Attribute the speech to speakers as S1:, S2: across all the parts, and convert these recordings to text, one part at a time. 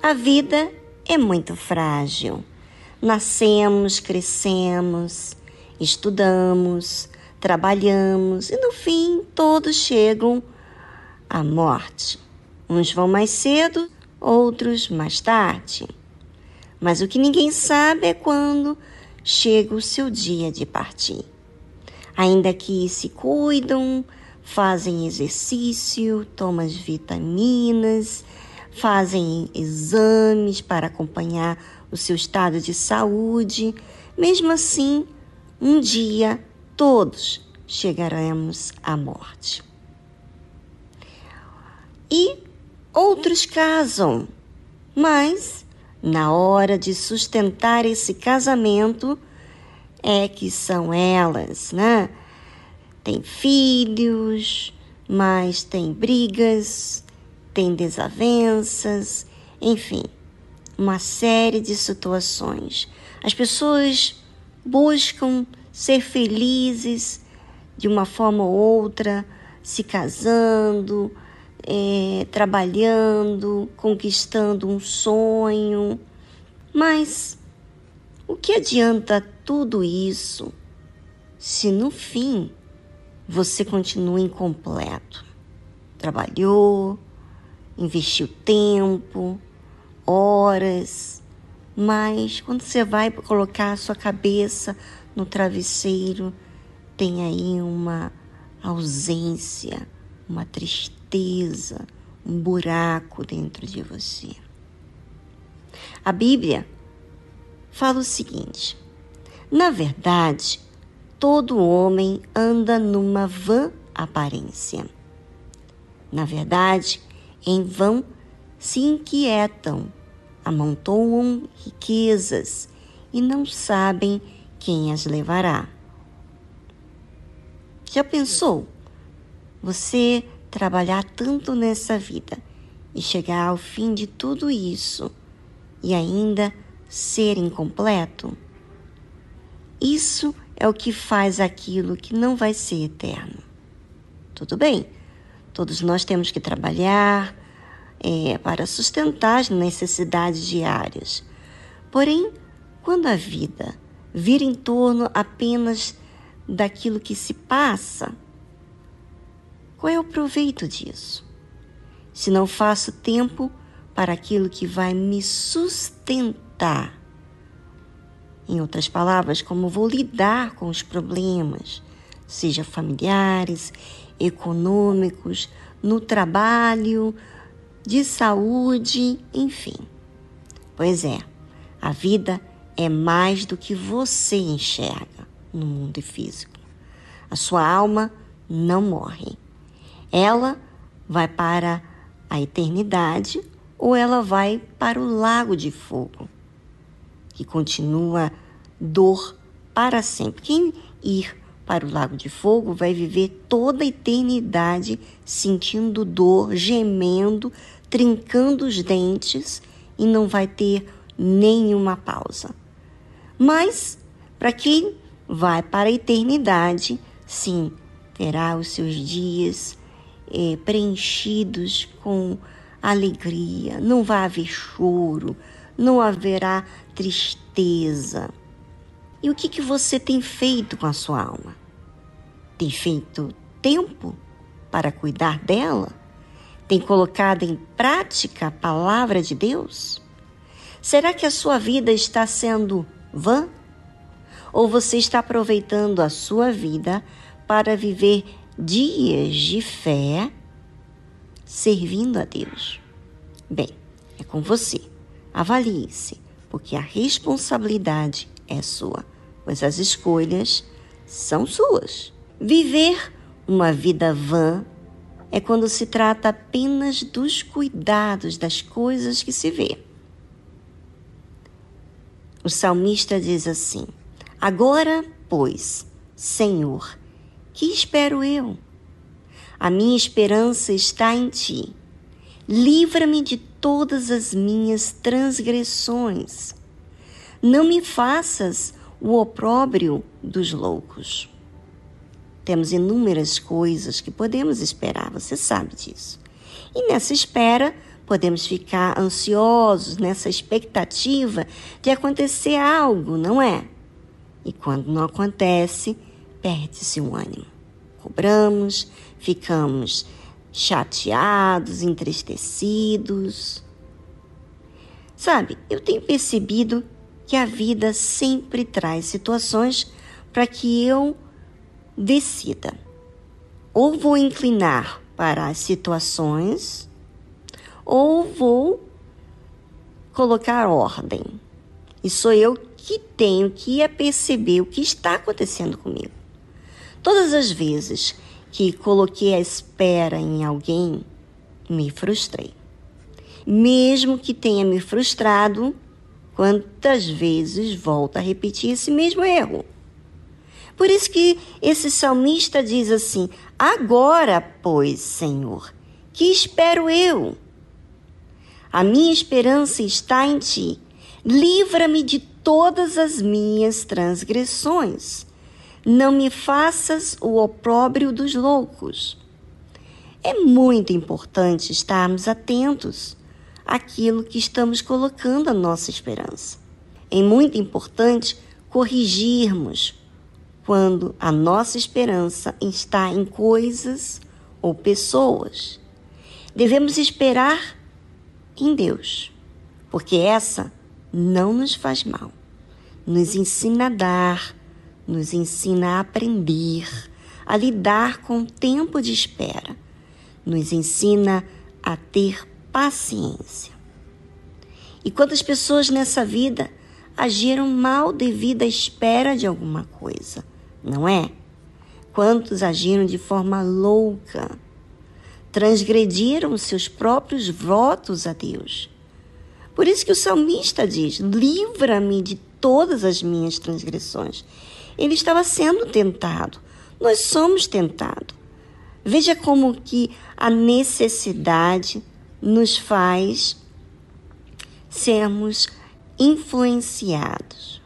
S1: A vida é muito frágil. Nascemos, crescemos, estudamos, trabalhamos e no fim todos chegam à morte. Uns vão mais cedo, outros mais tarde. Mas o que ninguém sabe é quando chega o seu dia de partir. Ainda que se cuidam, fazem exercício, tomam as vitaminas, fazem exames para acompanhar o seu estado de saúde. Mesmo assim, um dia todos chegaremos à morte. E outros casam, mas na hora de sustentar esse casamento é que são elas, né? Tem filhos, mas tem brigas, tem desavenças, enfim, uma série de situações. As pessoas buscam ser felizes de uma forma ou outra, se casando, é, trabalhando, conquistando um sonho. Mas o que adianta tudo isso se no fim você continua incompleto? Trabalhou, investiu tempo, horas, mas quando você vai colocar a sua cabeça no travesseiro, tem aí uma ausência, uma tristeza, um buraco dentro de você. A Bíblia fala o seguinte: na verdade, todo homem anda numa vã aparência. Na verdade, em vão se inquietam, amontoam riquezas e não sabem quem as levará. Já pensou? Você trabalhar tanto nessa vida e chegar ao fim de tudo isso e ainda ser incompleto? Isso é o que faz aquilo que não vai ser eterno. Tudo bem, todos nós temos que trabalhar, é, para sustentar as necessidades diárias. Porém, quando a vida vira em torno apenas daquilo que se passa, qual é o proveito disso? Se não faço tempo para aquilo que vai me sustentar. Em outras palavras, como vou lidar com os problemas, seja familiares, econômicos, no trabalho, de saúde, enfim. Pois é, a vida é mais do que você enxerga no mundo físico. A sua alma não morre. Ela vai para a eternidade ou ela vai para o lago de fogo, que continua dor para sempre. Quem ir para o lago de fogo vai viver toda a eternidade sentindo dor, gemendo, trincando os dentes e não vai ter nenhuma pausa. Mas, para quem vai para a eternidade, sim, terá os seus dias é, preenchidos com alegria, não vai haver choro, não haverá tristeza. E o que, que você tem feito com a sua alma? Tem feito tempo para cuidar dela? Tem colocado em prática a palavra de Deus? Será que a sua vida está sendo vã? Ou você está aproveitando a sua vida para viver dias de fé servindo a Deus? Bem, é com você. Avalie-se, porque a responsabilidade é sua, pois as escolhas são suas. Viver uma vida vã é quando se trata apenas dos cuidados das coisas que se vê. O salmista diz assim: Agora, pois, Senhor, que espero eu? A minha esperança está em ti. Livra-me de todas as minhas transgressões. Não me faças o opróbrio dos loucos. Temos inúmeras coisas que podemos esperar, você sabe disso. E nessa espera, podemos ficar ansiosos nessa expectativa de acontecer algo, não é? E quando não acontece, perde-se o ânimo. Cobramos, ficamos chateados, entristecidos. Sabe, eu tenho percebido que a vida sempre traz situações para que eu decida. Ou vou inclinar para as situações, ou vou colocar ordem. E sou eu que tenho que perceber o que está acontecendo comigo. Todas as vezes que coloquei a espera em alguém, me frustrei. Mesmo que tenha me frustrado, quantas vezes volto a repetir esse mesmo erro? Por isso que esse salmista diz assim: Agora, pois, Senhor, que espero eu? A minha esperança está em ti. Livra-me de todas as minhas transgressões. Não me faças o opróbrio dos loucos. É muito importante estarmos atentos aquilo que estamos colocando a nossa esperança. É muito importante corrigirmos quando a nossa esperança está em coisas ou pessoas. Devemos esperar em Deus, porque essa não nos faz mal. Nos ensina a dar, nos ensina a aprender, a lidar com o tempo de espera, nos ensina a ter paciência. E quantas pessoas nessa vida agiram mal devido à espera de alguma coisa, não é? Quantos agiram de forma louca, transgrediram seus próprios votos a Deus. Por isso que o salmista diz: livra-me de todas as minhas transgressões. Ele estava sendo tentado. Nós somos tentados. Veja como que a necessidade nos faz sermos influenciados.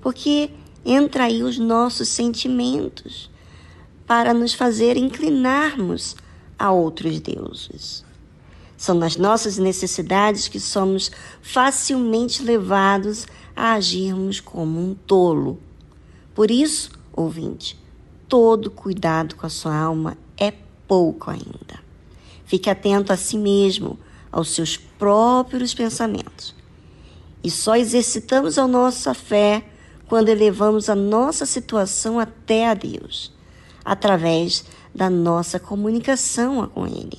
S1: Porque entra aí os nossos sentimentos para nos fazer inclinarmos a outros deuses. São nas nossas necessidades que somos facilmente levados a agirmos como um tolo. Por isso, ouvinte, todo cuidado com a sua alma é pouco ainda. Fique atento a si mesmo, aos seus próprios pensamentos. E só exercitamos a nossa fé quando elevamos a nossa situação até a Deus, através da nossa comunicação com Ele.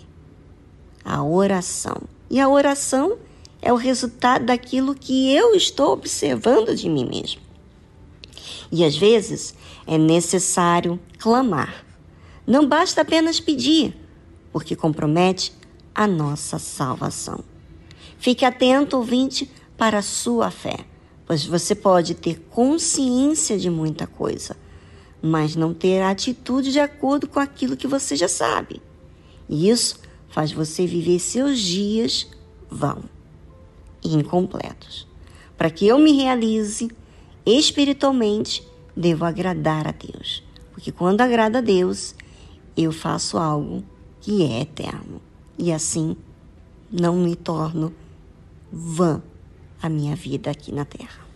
S1: A oração. E a oração é o resultado daquilo que eu estou observando de mim mesmo. E às vezes é necessário clamar. Não basta apenas pedir, porque compromete a nossa salvação. Fique atento, ouvinte, para a sua fé, pois você pode ter consciência de muita coisa, mas não ter atitude de acordo com aquilo que você já sabe. E isso faz você viver seus dias vão e incompletos. Para que eu me realize espiritualmente, devo agradar a Deus. Porque quando agrada a Deus, eu faço algo que é eterno. E assim não me torno vã a minha vida aqui na terra.